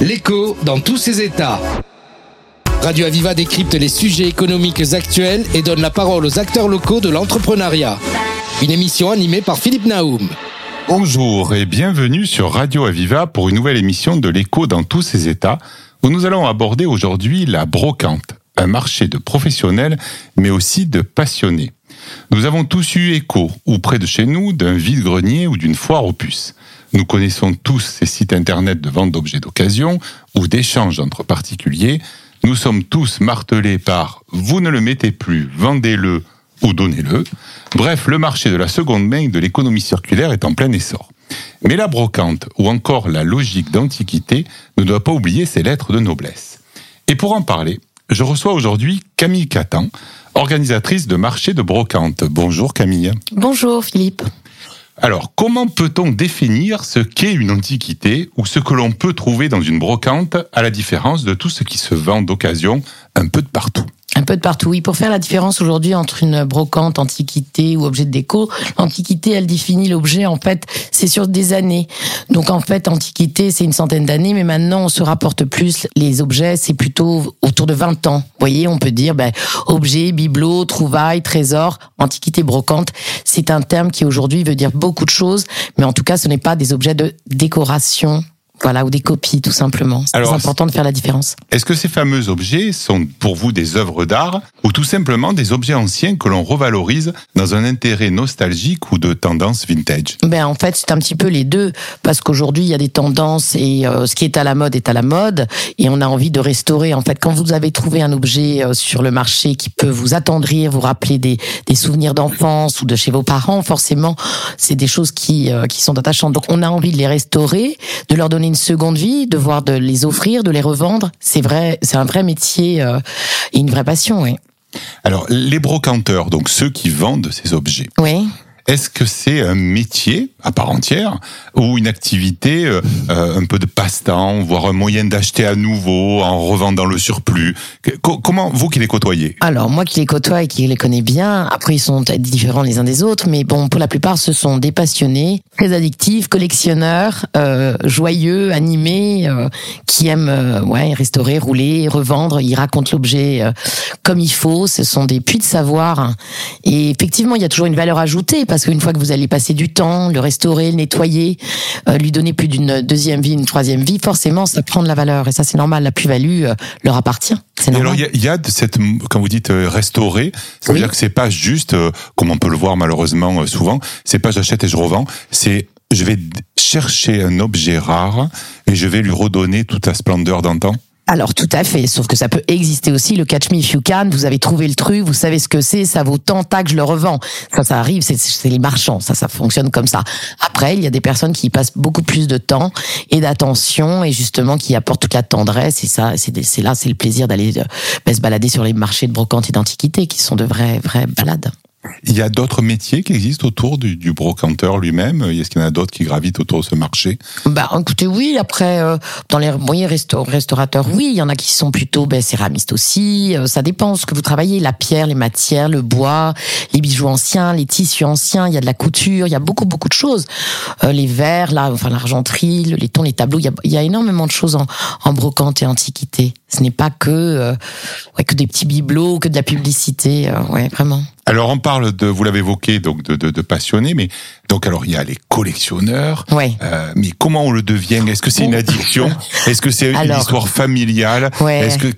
L'écho dans tous ses états. Radio Aviva décrypte les sujets économiques actuels et donne la parole aux acteurs locaux de l'entrepreneuriat. Une émission animée par Philippe Naoum. Bonjour et bienvenue sur Radio Aviva pour une nouvelle émission de l'écho dans tous ses états où nous allons aborder aujourd'hui la brocante, un marché de professionnels mais aussi de passionnés. Nous avons tous eu écho, ou près de chez nous, d'un vide-grenier ou d'une foire aux puces. Nous connaissons tous ces sites internet de vente d'objets d'occasion ou d'échange entre particuliers. Nous sommes tous martelés par vous ne le mettez plus, vendez-le ou donnez-le. Bref, le marché de la seconde main de l'économie circulaire est en plein essor. Mais la brocante ou encore la logique d'antiquité ne doit pas oublier ses lettres de noblesse. Et pour en parler, je reçois aujourd'hui Camille Catan, organisatrice de marché de brocante. Bonjour Camille. Bonjour Philippe. Alors, comment peut-on définir ce qu'est une antiquité ou ce que l'on peut trouver dans une brocante à la différence de tout ce qui se vend d'occasion un peu de partout? Un peu de partout, oui. Pour faire la différence aujourd'hui entre une brocante, antiquité ou objet de déco, l'antiquité, elle définit l'objet, en fait, c'est sur des années. Donc, en fait, antiquité, c'est une centaine d'années, mais maintenant, on se rapporte plus les objets, c'est plutôt autour de 20 ans. Vous voyez, on peut dire, ben, objet, bibelot, trouvaille, trésor, antiquité, brocante. C'est un terme qui aujourd'hui veut dire beaucoup de choses, mais en tout cas, ce n'est pas des objets de décoration voilà, ou des copies, tout simplement. C'est important de faire la différence. Est-ce que ces fameux objets sont pour vous des œuvres d'art ou tout simplement des objets anciens que l'on revalorise dans un intérêt nostalgique ou de tendance vintage? Ben en fait, c'est un petit peu les deux parce qu'aujourd'hui il y a des tendances et euh, ce qui est à la mode est à la mode et on a envie de restaurer. En fait, quand vous avez trouvé un objet euh, sur le marché qui peut vous attendrir, vous rappeler des, des souvenirs d'enfance ou de chez vos parents, forcément, c'est des choses qui euh, qui sont attachantes. Donc on a envie de les restaurer, de leur donner une seconde vie, de voir de les offrir, de les revendre. C'est vrai, c'est un vrai métier euh, et une vraie passion, oui. Alors, les brocanteurs, donc ceux qui vendent ces objets. Oui. Est-ce que c'est un métier à part entière ou une activité euh, euh, un peu de passe-temps, voire un moyen d'acheter à nouveau en revendant le surplus Comment vous qui les côtoyez Alors moi qui les côtoie et qui les connais bien, après ils sont différents les uns des autres, mais bon pour la plupart ce sont des passionnés, très addictifs, collectionneurs, euh, joyeux, animés, qui aiment ouais restaurer, rouler, revendre. Ils racontent l'objet comme il faut. Ce sont des puits de savoir et effectivement il y a toujours une valeur ajoutée parce qu'une fois que vous allez passer du temps, le restaurer, le nettoyer, euh, lui donner plus d'une deuxième vie, une troisième vie, forcément, ça prend de la valeur. Et ça, c'est normal. La plus-value euh, leur appartient. C'est normal. alors, il y, a de cette, quand vous dites euh, restaurer, ça veut dire que c'est pas juste, comme on peut le voir malheureusement souvent, c'est pas j'achète et je revends, c'est je vais chercher un objet rare et je vais lui redonner toute la splendeur d'antan. Alors tout à fait, sauf que ça peut exister aussi le catch me if you can. Vous avez trouvé le truc, vous savez ce que c'est, ça vaut tant que je le revends. Ça, ça arrive, c'est les marchands, ça, ça fonctionne comme ça. Après, il y a des personnes qui passent beaucoup plus de temps et d'attention et justement qui apportent toute la tendresse et ça, c'est là, c'est le plaisir d'aller euh, ben, se balader sur les marchés de brocante et d'antiquité qui sont de vraies vraies balades. Il y a d'autres métiers qui existent autour du, du brocanteur lui-même? Est-ce qu'il y en a d'autres qui gravitent autour de ce marché? Bah, écoutez, oui. Après, euh, dans les moyens restaurateurs, oui, il y en a qui sont plutôt ben, céramistes aussi. Euh, ça dépend ce que vous travaillez. La pierre, les matières, le bois, les bijoux anciens, les tissus anciens. Il y a de la couture. Il y a beaucoup, beaucoup de choses. Euh, les verres, là, enfin l'argenterie, le laiton, les tableaux. Il y a, il y a énormément de choses en, en brocante et antiquité. Ce n'est pas que ouais, que des petits bibelots, que de la publicité. ouais, vraiment. Alors on parle de, vous l'avez évoqué, donc de, de, de, passionnés, mais donc alors il y a les collectionneurs. Ouais. Euh, mais comment on le devient? Est-ce que c'est une addiction? Est-ce que c'est une histoire familiale? ouais. Est-ce que,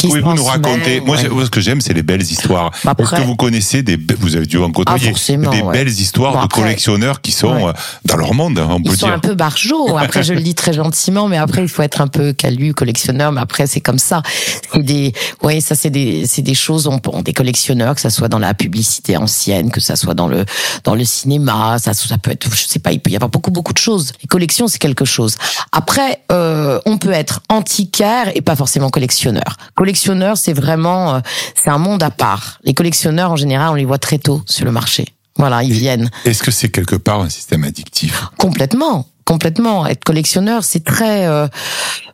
pouvez-vous nous raconter? Moi, ce que j'aime, c'est les belles histoires. Bah, Est-ce que vous connaissez des, vous avez dû en côtoyer ah, des belles histoires de collectionneurs qui sont euh, dans leur monde, on peut Ils dire. sont un peu barjots. Après, je le dis très gentiment, mais après il faut être un peu calu, collectionneur. Mais après, c'est comme ça. Des, ouais, ça c'est des, c'est des choses. On, des collectionneurs, que ça soit dans la publicité ancienne, que ça soit dans le dans le cinéma, ça, ça peut être, je sais pas, il peut y avoir beaucoup beaucoup de choses. Les collections, c'est quelque chose. Après, euh, on peut être antiquaire et pas forcément collectionneur. Collectionneur, c'est vraiment, euh, c'est un monde à part. Les collectionneurs, en général, on les voit très tôt sur le marché. Voilà, ils viennent. Est-ce que c'est quelque part un système addictif? Complètement complètement. Être collectionneur, c'est très, euh,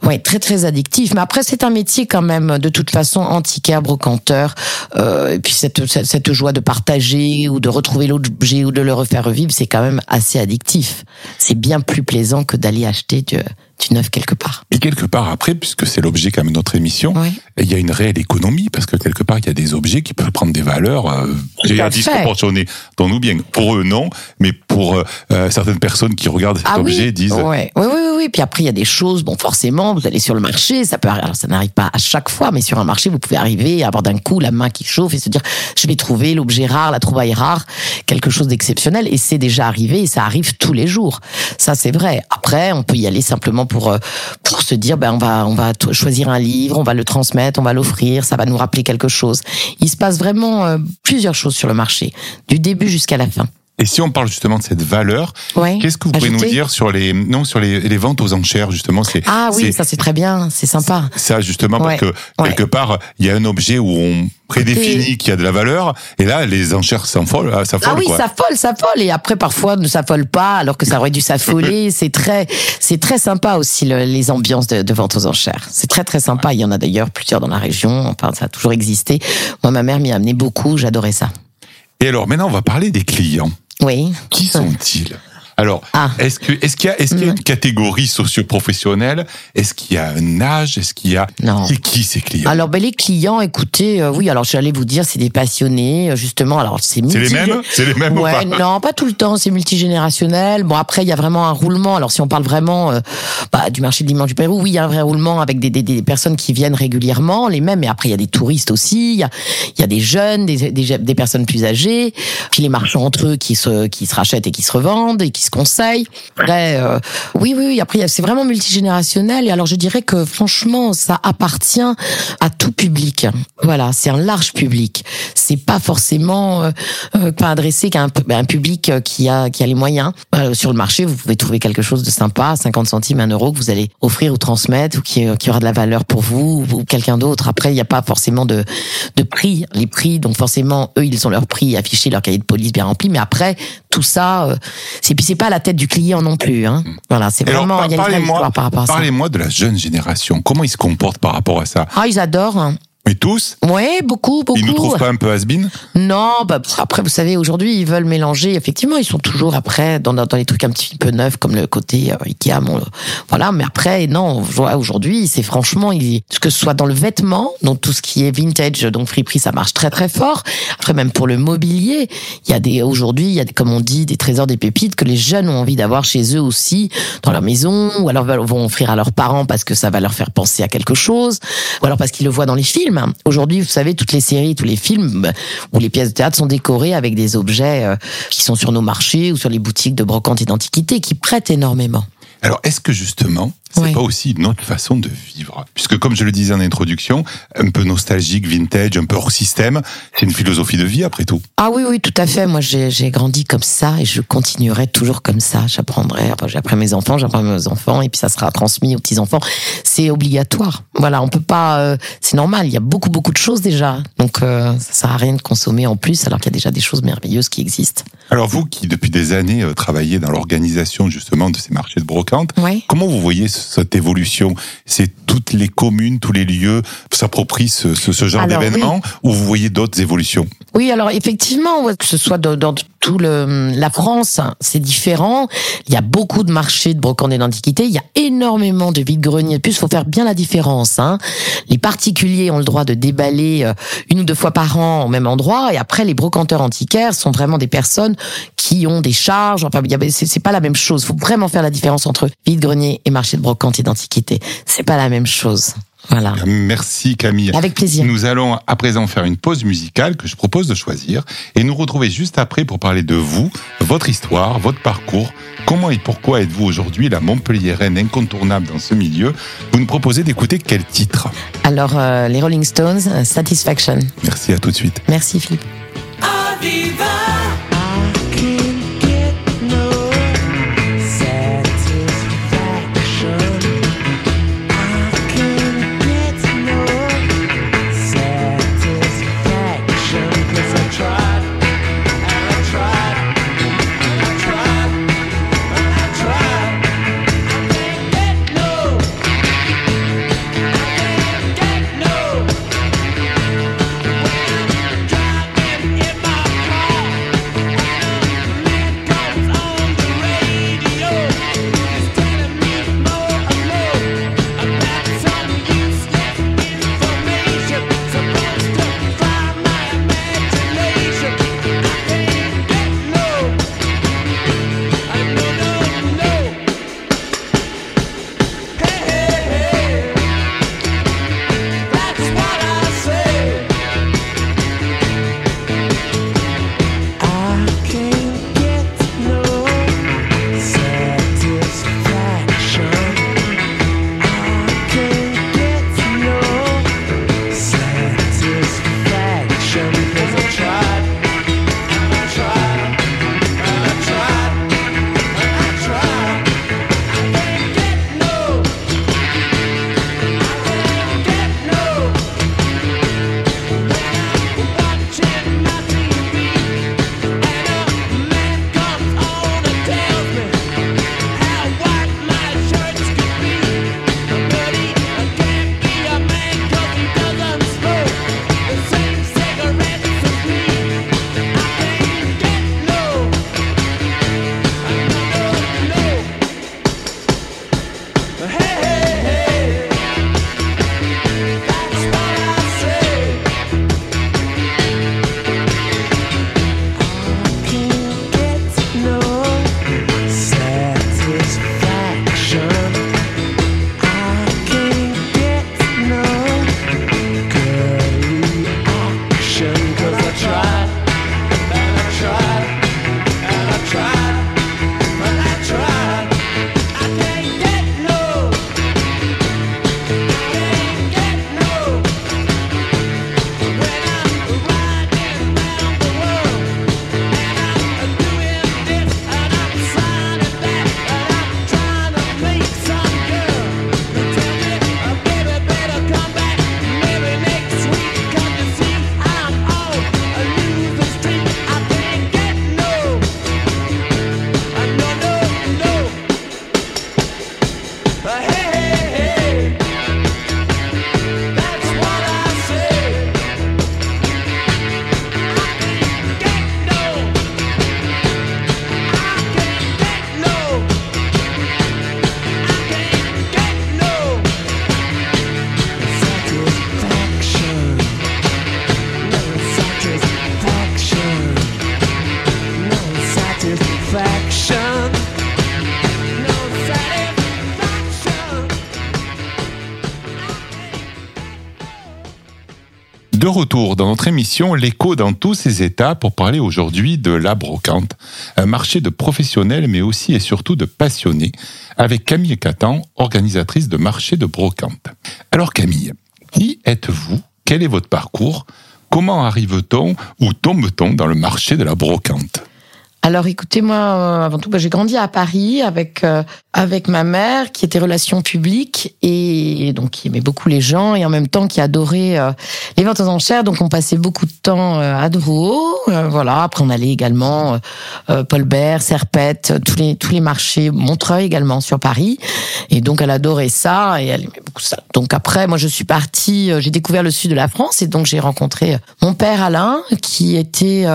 ouais, très très addictif. Mais après, c'est un métier quand même de toute façon antiquaire, brocanteur. Euh, et puis cette, cette, joie de partager ou de retrouver l'objet ou de le refaire revivre, c'est quand même assez addictif. C'est bien plus plaisant que d'aller acheter du, du neuf quelque part. Et quelque part après, puisque c'est l'objet quand même de notre émission, Oui. il y a une réelle économie parce que quelque part il y a des objets qui peuvent prendre des valeurs euh, disproportionnées. Dont-nous bien. Pour eux non, mais pour euh, euh, certaines personnes qui regardent cet Ah objet oui, disent ouais. oui, oui, oui, oui. Puis après, il y a des choses, bon, forcément, vous allez sur le marché, ça peut, alors ça n'arrive pas à chaque fois, mais sur un marché, vous pouvez arriver à avoir d'un coup la main qui chauffe et se dire, je vais trouver l'objet rare, la trouvaille rare, quelque chose d'exceptionnel. Et c'est déjà arrivé et ça arrive tous les jours. Ça, c'est vrai. Après, on peut y aller simplement pour, euh, pour se dire, ben, on va, on va choisir un livre, on va le transmettre, on va l'offrir, ça va nous rappeler quelque chose. Il se passe vraiment euh, plusieurs choses sur le marché, du début jusqu'à la fin. Et si on parle justement de cette valeur, Ouais. qu'est-ce que vous pouvez nous dire sur les non sur les, les ventes aux enchères justement c'est Ah oui, ça c'est très bien, c'est sympa. ça justement Ouais, parce que ouais. quelque part il y a un objet où on prédéfinit qu'il y a de la valeur et là les enchères s'affolent ah, Ah oui, quoi. ça folle, ça folle. Et après, parfois, ne s'affole pas, alors que ça aurait dû s'affoler. c'est très, c'est très sympa aussi le- les ambiances de, de vente aux enchères. C'est très très sympa. Il y en a d'ailleurs plusieurs dans la région. Enfin, ça a toujours existé. Moi, ma mère m'y a amené beaucoup. J'adorais ça. Et alors maintenant on va parler des clients. Oui. Qui sont-ils? Alors, Ah. est-ce que est-ce qu'il y a est-ce qu'il y a une catégorie socio-professionnelle? Est-ce qu'il y a un âge? Est-ce qu'il y a Non. c'est qui ces clients? Alors, ben, les clients, écoutez, euh, oui, alors j'allais vous dire, c'est des passionnés, euh, justement. Alors, c'est C'est les multi- mêmes? C'est les mêmes ou Ouais, pas? non, pas tout le temps. C'est multigénérationnel. Bon, après, il y a vraiment un roulement. Alors, si on parle vraiment euh, bah, du marché de l'image du Pérou, oui, il y a un vrai roulement avec des, des, des personnes qui viennent régulièrement, les mêmes. Mais après, il y a des touristes aussi. Il y a, il y a des jeunes, des, des, des personnes plus âgées. Puis les marchands entre eux qui se, qui se rachètent et qui se revendent et qui se euh, oui, oui, oui. Après, c'est vraiment multigénérationnel. Et alors, je dirais que franchement, ça appartient à tout public. Voilà, c'est un large public. C'est pas forcément euh, euh, pas adressé qu'à un, pu- un public euh, qui a qui a les moyens. Sur le marché, vous pouvez trouver quelque chose de sympa, 50 centimes, 1 euro que vous allez offrir ou transmettre ou qui, qui aura de la valeur pour vous ou, quelqu'un d'autre. Après, il n'y a pas forcément de de prix. Les prix, donc forcément, eux, ils ont leur prix affiché, leur cahier de police bien rempli. Mais après, tout ça, c'est puis c'est pas à la tête du client non plus. Hein. Voilà, c'est vraiment parlez-moi par rapport à ça. parlez-moi de la jeune génération. Comment ils se comportent par rapport à ça? Ah, ils adorent. Hein. Mais tous Ouais, beaucoup, beaucoup. Ils nous trouvent pas un peu has Non, bah après vous savez aujourd'hui ils veulent mélanger. Effectivement, ils sont toujours après dans, dans, les trucs un petit peu neufs comme le côté euh, Ikea. Bon, voilà, mais après non, aujourd'hui c'est franchement il, que ce soit dans le vêtement, donc tout ce qui est vintage, donc friperie, ça marche très très fort. Après même pour le mobilier, il y a des aujourd'hui il y a comme on dit des trésors, des pépites que les jeunes ont envie d'avoir chez eux aussi dans leur maison, ou alors vont offrir à leurs parents parce que ça va leur faire penser à quelque chose, ou alors parce qu'ils le voient dans les films. Aujourd'hui, vous savez, toutes les séries, tous les films bah, ou les pièces de théâtre sont décorées avec des objets euh, qui sont sur nos marchés ou sur les boutiques de brocante et d'antiquité qui prêtent énormément. Alors, est-ce que justement, c'est Oui. pas aussi une autre façon de vivre Puisque, comme je le disais en introduction, un peu nostalgique, vintage, un peu hors système, c'est une philosophie de vie après tout. Ah oui, oui, tout à fait. Moi, j'ai grandi comme ça et je continuerai toujours comme ça. J'apprendrai, enfin, j'apprends mes enfants, j'apprends mes enfants et puis ça sera transmis aux petits-enfants. C'est obligatoire. Voilà, on peut pas, euh, c'est normal. Il y a beaucoup, beaucoup de choses déjà. Donc, euh, ça sert à rien de consommer en plus alors qu'il y a déjà des choses merveilleuses qui existent. Alors, vous qui, depuis des années, euh, travaillez dans l'organisation justement de ces marchés de brocante, comment vous voyez ce- cette évolution C'est toutes les communes, tous les lieux s'approprient ce, ce, ce genre d'événement ou vous voyez d'autres évolutions? Oui, alors effectivement, que ce soit dans, dans tout le la France, c'est différent. Il y a beaucoup de marchés de brocante d'antiquité. Il y a énormément de vide-greniers. De plus, faut faire bien la différence. Hein. Les particuliers ont le droit de déballer euh, une ou deux fois par an au même endroit, et après, les brocanteurs antiquaires sont vraiment des personnes qui ont des charges. Enfin, c'est pas la même chose. Faut vraiment faire la différence entre vide-grenier et marché de brocante et d'antiquité. C'est pas la même chose. Voilà. Merci Camille. Avec plaisir. Nous allons à présent faire une pause musicale que je propose de choisir et nous retrouver juste après pour parler de vous, votre histoire, votre parcours, comment et pourquoi êtes-vous aujourd'hui la Montpelliéraine incontournable dans ce milieu? Vous nous proposez d'écouter quel titre? Alors, euh, les Rolling Stones, Satisfaction. Merci à tout de suite. Merci Philippe. De retour dans notre émission L'écho dans tous ses états pour parler aujourd'hui de la brocante, un marché de professionnels mais aussi et surtout de passionnés, avec Camille Catan, organisatrice de marché de brocante. Alors Camille, qui êtes-vous? Quel est votre parcours? Comment arrive-t-on ou tombe-t-on dans le marché de la brocante? Alors écoutez, moi, euh, avant tout, bah, j'ai grandi à Paris avec euh, avec ma mère qui était relations publiques et donc qui aimait beaucoup les gens et en même temps qui adorait euh, les ventes aux enchères. Donc on passait beaucoup de temps à Drouot, voilà. Après on allait également Paul Bert, Serpette, tous les tous les marchés, Montreuil également sur Paris. Et donc elle adorait ça et elle aimait beaucoup ça. Donc après, moi je suis partie, j'ai découvert le sud de la France et donc j'ai rencontré mon père Alain qui était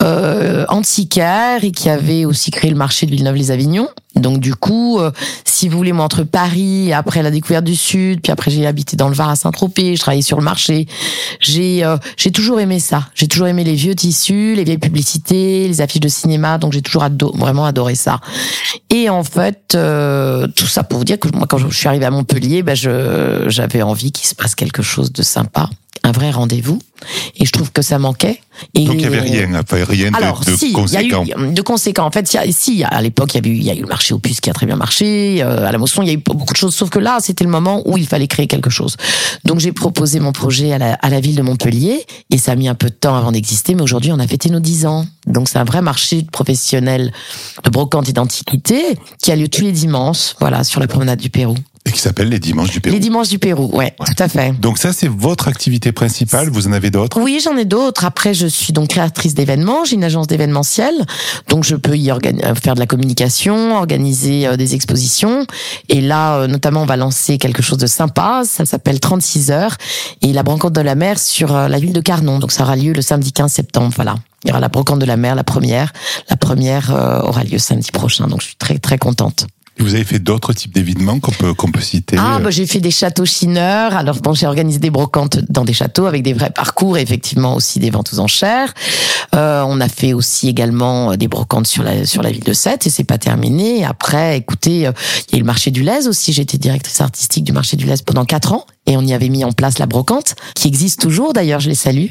euh, antiquaire et qui avait aussi créé le marché de Villeneuve-les-Avignon. Donc du coup, euh, si vous voulez, moi entre Paris, après la découverte du Sud, puis après j'ai habité dans le Var à Saint-Tropez, je travaillais sur le marché. J'ai euh, j'ai toujours aimé ça. J'ai toujours aimé les vieux tissus, les vieilles publicités, les affiches de cinéma. Donc j'ai toujours vraiment adoré ça. Et en fait, euh, tout ça pour vous dire que moi quand je suis arrivée à Montpellier, ben je j'avais envie qu'il se passe quelque chose de sympa un vrai rendez-vous. Et je trouve que ça manquait. Et Donc il n'y avait rien, rien Alors, de, si, conséquent. Il y a eu de conséquent. En fait, il y a, si, à l'époque, il y, avait eu, il y a eu le marché Opus qui a très bien marché. Euh, à la Mosson, il y a eu beaucoup de choses. Sauf que là, c'était le moment où il fallait créer quelque chose. Donc j'ai proposé mon projet à la, à la ville de Montpellier. Et ça a mis un peu de temps avant d'exister. Mais aujourd'hui, on a fêté nos 10 ans. Donc c'est un vrai marché de professionnels de brocante et d'antiquité qui a lieu tous les dimanches, voilà, sur la promenade du Pérou. Et qui s'appelle les Dimanches du Pérou. Les Dimanches du Pérou, ouais, tout à fait. Donc ça, c'est votre activité principale. Vous en avez d'autres? Oui, j'en ai d'autres. Après, je suis donc créatrice d'événements. J'ai une agence d'événementiel, donc je peux y euh, faire de la communication, organiser euh, des expositions. Et là, euh, notamment, on va lancer quelque chose de sympa. Ça s'appelle 36 heures et la brocante de la mer sur la ville de Carnon. Donc ça aura lieu le samedi 15 septembre. Voilà. Il y aura la brocante de la mer, la première. La première aura lieu samedi prochain. Donc je suis très très contente. Vous avez fait d'autres types d'événements qu'on peut, qu'on peut citer Ah, bah, j'ai fait des châteaux chineurs. Alors, bon, j'ai organisé des brocantes dans des châteaux avec des vrais parcours et effectivement aussi des ventes aux enchères. Euh, on a fait aussi également des brocantes sur la, sur la ville de Sète et c'est pas terminé. Après, écoutez, euh, il y a eu le marché du Lez aussi. Été directrice artistique du marché du Lez pendant quatre ans et on y avait mis en place la brocante qui existe toujours d'ailleurs je les salue.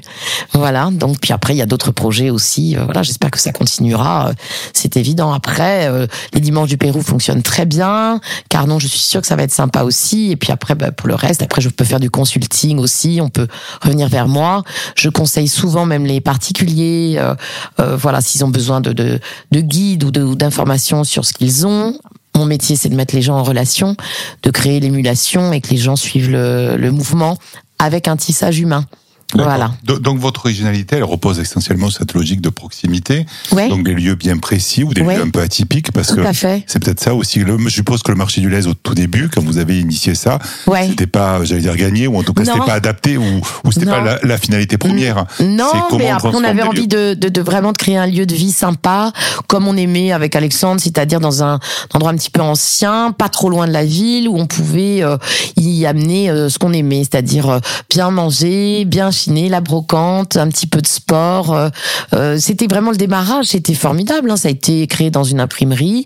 Voilà donc puis après il y a d'autres projets aussi. Euh, voilà j'espère que ça continuera c'est évident. Après les dimanches du Pérou fonctionnent très bien. Car non je suis sûre que ça va être sympa aussi. Et puis après bah, pour le reste après je peux faire du consulting aussi. On peut revenir vers moi. Je conseille souvent même les particuliers euh, euh, voilà s'ils ont besoin de, de, de guides ou d'informations sur ce qu'ils ont mon métier, c'est de mettre les gens en relation, de créer l'émulation et que les gens suivent le, mouvement avec un tissage humain. Voilà. Donc votre originalité, elle repose essentiellement sur cette logique de proximité. Ouais. Donc des lieux bien précis ou des Ouais. lieux un peu atypiques parce Tout que c'est peut-être ça aussi. Le, je suppose que le marché du lait au tout début, quand vous avez initié ça, Ouais. c'était pas, j'allais dire gagné ou en tout cas c'était pas adapté ou, ou c'était pas la, la finalité première. Non, mais après on avait envie de, de, de vraiment de créer un lieu de vie sympa, comme on aimait avec Alexandre, c'est-à-dire dans un endroit un petit peu ancien, pas trop loin de la ville, où on pouvait euh, y amener euh, ce qu'on aimait, c'est-à-dire euh, bien manger, bien la brocante, un petit peu de sport. euh, euh, c'était vraiment le démarrage, c'était formidable. Hein, ça a été créé dans une imprimerie.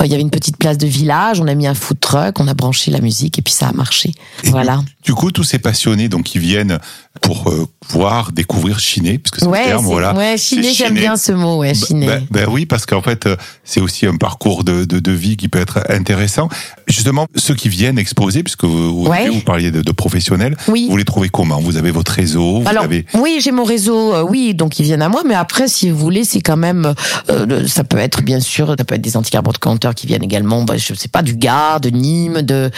Euh, Il y avait une petite place de village, on a mis un food truck, on a branché la musique et puis ça a marché. Et Voilà. Du coup, tous ces passionnés, donc, qui viennent pour euh, voir, découvrir, chiner, puisque c'est le Ouais, terme, c'est- voilà. ouais, chiner, j'aime bien ce mot, ouais, Bah, chiner. bah, bah oui, parce qu'en fait, euh, c'est aussi un parcours de, de, de vie qui peut être intéressant. Justement, ceux qui viennent exposer, puisque vous, vous- Ouais. vous parliez de, de professionnels, Oui. vous les trouvez comment? Vous avez votre réseau, vous Alors avez... oui, j'ai mon réseau, euh, oui, donc ils viennent à moi, mais après, si vous voulez, c'est quand même, euh, le- ça peut être bien sûr, ça peut être des antiquaires brocanteurs qui viennent également, bah, je sais pas, du Gard, de Nîmes, de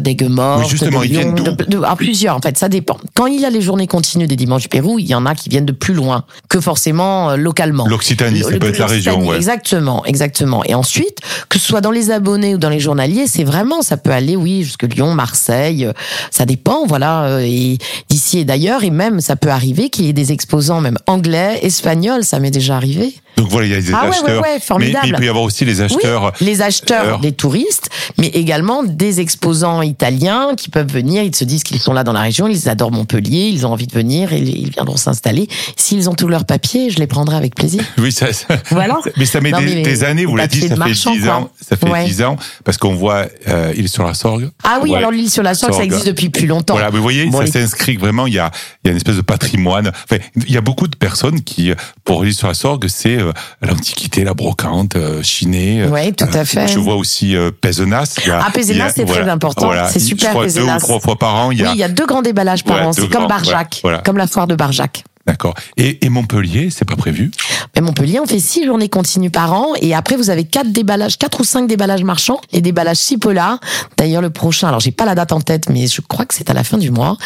d'Aigues-Mortes, justement, de ils viennent de- à plusieurs, en fait, ça dépend. Quand il y a les journées continues des dimanches du Pérou, il y en a qui viennent de plus loin que forcément euh, localement. L'Occitanie, ça peut être la région, ouais. Exactement, exactement. Et ensuite, que ce soit dans les abonnés ou dans les journaliers, c'est vraiment, ça peut aller, oui, jusque Lyon, Marseille, euh, ça dépend, voilà, euh, et d'ici et d'ailleurs, et même, ça peut arriver qu'il y ait des exposants, même anglais, espagnols, ça m'est déjà arrivé. Donc voilà, il y a des Ah ouais, ouais, acheteurs. ouais, mais, formidable. mais il peut y avoir aussi les acheteurs. Oui, les acheteurs, euh, des touristes, mais également des exposants italiens qui peuvent venir. Ils se disent qu'ils sont là dans la région, ils adorent Montpellier, ils ont envie de venir et ils viendront s'installer. S'ils ont tous leurs papiers, je les prendrai avec plaisir. Oui, ça, ça- Voilà. mais ça met Non, des, mais des années, vous l'avez dit, ça fait marchand, 10 quoi. ans, ça fait Ouais. 10 ans, parce qu'on voit, euh, est sur la sorgue. Ah oui, alors l'île sur la Sorgue, ça existe depuis plus longtemps. Voilà, vous voyez, Bon, ça les- s'inscrit vraiment. Il y a, il y a une espèce de patrimoine. Enfin, il y a beaucoup de personnes qui, euh, pour l'île sur la Sorgue, c'est euh, l'antiquité, la brocante, euh, chiner. euh, Oui, tout à fait. Je vois aussi euh, Pézenas. Il y a- Ah, Pézenas, c'est très important. C'est Je super, crois deux Pézenas. ou trois fois par an, il y Oui, a. il y a deux grands déballages par Ouais, an. deux C'est comme Barjac, voilà. comme la foire de Barjac. D'accord. Et, et Montpellier, c'est pas prévu? Mais Montpellier, on fait six journées continues par an et après vous avez quatre déballages, quatre ou cinq déballages marchands, les déballages Cipolla. D'ailleurs le prochain, alors j'ai pas la date en tête, mais je crois que c'est à la fin du mois.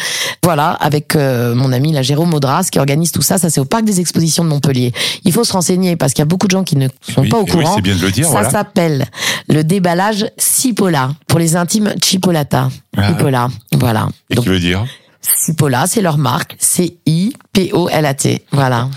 Voilà, avec euh, mon ami la Jérôme Audras qui organise tout ça. Ça c'est au parc des expositions de Montpellier. Il faut se renseigner parce qu'il y a beaucoup de gens qui ne sont Oui, pas au oui, courant. c'est bien de le dire, Ça voilà. s'appelle le déballage Cipolla pour les intimes Chipolata. Ah. Cipolla, voilà. Et Donc qui veut dire? Cipolla, c'est leur marque, C I P O L A T. Voilà.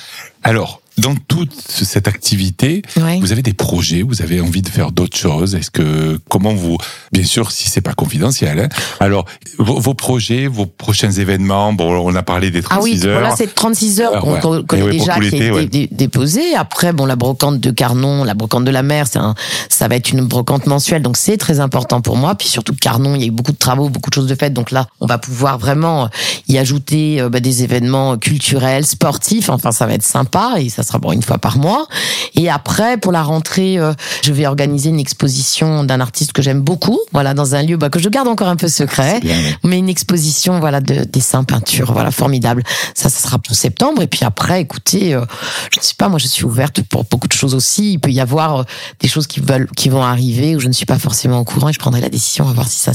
Alors, dans toute cette activité, Ouais. vous avez des projets, vous avez envie de faire d'autres choses. Est-ce que comment vous, bien sûr, si c'est pas confidentiel. hein, alors, vos, vos projets, vos prochains événements. Bon, on a parlé des 36 Ah oui, heures. voilà, c'est 36 heures Ah, qu'on ouais. qu'on connaît ouais, pour déjà, qui est ouais. déposée. Après, bon, la brocante de Carnon, la brocante de la mer, un, ça va être une brocante mensuelle, donc c'est très important pour moi. Puis surtout Carnon, il y a eu beaucoup de travaux, beaucoup de choses de faites, donc là, on va pouvoir vraiment y ajouter euh, bah, des événements culturels, sportifs. Enfin, ça va être sympa et ça sera bon une fois par mois. Et après, pour la rentrée, euh, je vais organiser une exposition d'un artiste que j'aime beaucoup, voilà, dans un lieu bah, que je garde encore un peu secret Bien, ouais. mais une exposition voilà de dessins peintures voilà formidable ça ça sera pour septembre et puis après écoutez euh, je ne sais pas moi je suis ouverte pour beaucoup de choses aussi il peut y avoir euh, des choses qui veulent qui vont arriver où je ne suis pas forcément au courant et je prendrai la décision à voir si ça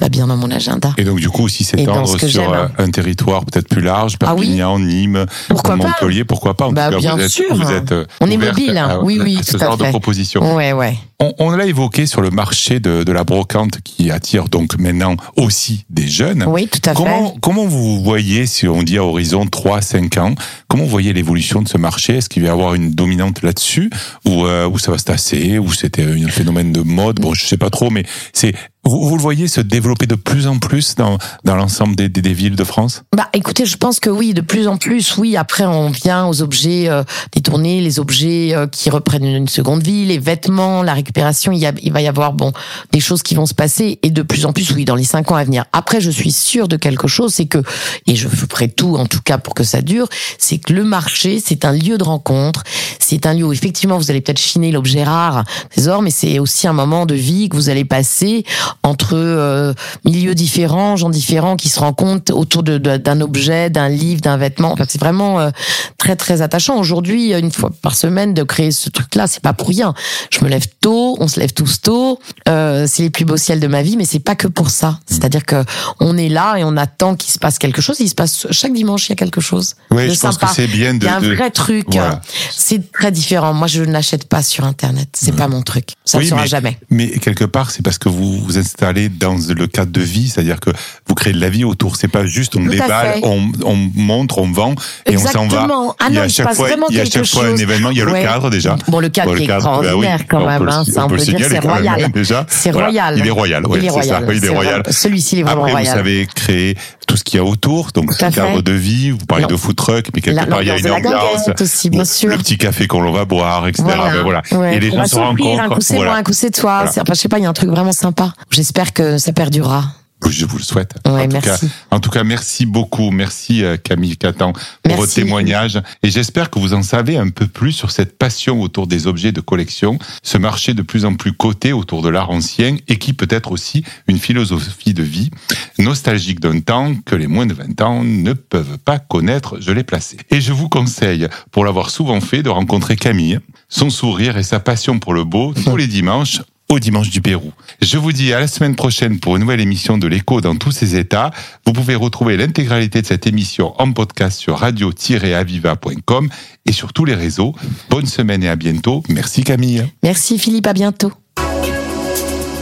va bien dans mon agenda Et donc du coup aussi s'étendre sur euh, un territoire peut-être plus large, Ah oui. Perpignan, Nîmes, Pourquoi pas Montpellier, pourquoi pas Bah, bien vous êtes, sûr. vous êtes euh, On est mobile, hein. à- Oui, oui, à ce tout à genre de fait. proposition. ouais ouais On, on l'a évoqué sur le marché de, de la brocante qui attire donc maintenant aussi des jeunes. oui tout à Comment, fait comment vous voyez, si on dit à horizon 3-5 ans, comment vous voyez l'évolution de ce marché? Est-ce qu'il va y avoir une dominante là-dessus? Ou, euh, ça va se tasser? Ou c'était un phénomène de mode? Bon, je sais pas trop, mais c'est vous, vous le voyez se développer de plus en plus dans, dans l'ensemble des, des, villes de France? Bah, écoutez, je pense que oui, de plus en plus, oui. Après, on vient aux objets euh, détournés, les objets euh, qui reprennent une, seconde vie, les vêtements, la récupération. Il, y a, il va y avoir bon des choses qui vont se passer et de plus en plus, oui, dans les cinq ans à venir. Après, je suis sûre de quelque chose, c'est que et je ferai tout en tout cas pour que ça dure, c'est que le marché, c'est un lieu de rencontre, c'est un lieu où effectivement vous allez peut-être chiner l'objet rare, trésor, mais c'est aussi un moment de vie que vous allez passer entre euh, milieux différents, gens différents qui se rencontrent autour de- de- d'un objet, d'un livre, d'un vêtement. Enfin, c'est vraiment euh, très très attachant. Aujourd'hui, une fois par semaine, de créer ce truc-là, c'est pas pour rien. Je me lève tôt, on se lève tous tôt. Euh, c'est les plus beaux ciels de ma vie, mais c'est pas que pour ça. C'est-à-dire que on est là et on attend qu'il se passe quelque chose. Il se passe chaque dimanche, il y a quelque chose. Oui, de je pense que c'est bien de. Il y a un de- vrai truc. Voilà. C'est très différent. Moi, je n'achète pas sur Internet. C'est pas mon truc. Ça ne Oui, sera mais- jamais. Mais quelque part, c'est parce que vous vous installez dans le cadre de vie, c'est-à-dire que vous créez de la vie autour. C'est pas juste on Tout déballe, on, on montre, on vend et on s'en va. Ah il y a à chaque fois, il y a chaque fois un événement. Il y a le cadre déjà. Bon, le cadre Bon, qui est bah extraordinaire oui, quand même. le- hein. Ça, on on peut peut le dire, signaler c'est royal. déjà. C'est Voilà. royal. Il est royal, ouais, il est royal. est Celui-ci, est vraiment Après, royal. vous savez créer tout ce qu'il y a autour, donc le cadre de vie. Vous parlez de food truck, mais quelque part il y a une ambiance. Le petit café qu'on va boire, etc. Ben voilà. Ouais. Et les gens se rencontrent. Un coup c'est moi, un coup c'est toi. Je sais pas, il y a un truc vraiment sympa. J'espère que ça perdurera. Je vous le souhaite. Ouais, en, tout merci. cas, en tout cas, merci beaucoup. Merci euh, Camille Catan pour Merci. votre témoignage. Et j'espère que vous en savez un peu plus sur cette passion autour des objets de collection, ce marché de plus en plus coté autour de l'art ancien et qui peut être aussi une philosophie de vie nostalgique d'un temps que les moins de 20 ans ne peuvent pas connaître. Je l'ai placé. Et je vous conseille, pour l'avoir souvent fait, de rencontrer Camille, son sourire et sa passion pour le beau tous les dimanches au dimanche du Pérou. Je vous dis à la semaine prochaine pour une nouvelle émission de l'écho dans tous ses états. Vous pouvez retrouver l'intégralité de cette émission en podcast sur radio-aviva.com et sur tous les réseaux. Bonne semaine et à bientôt. Merci Camille. Merci Philippe, à bientôt.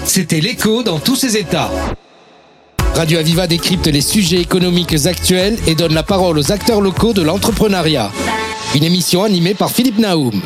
C'était l'écho dans tous ses états. Radio Aviva décrypte les sujets économiques actuels et donne la parole aux acteurs locaux de l'entrepreneuriat. Une émission animée par Philippe Naoum.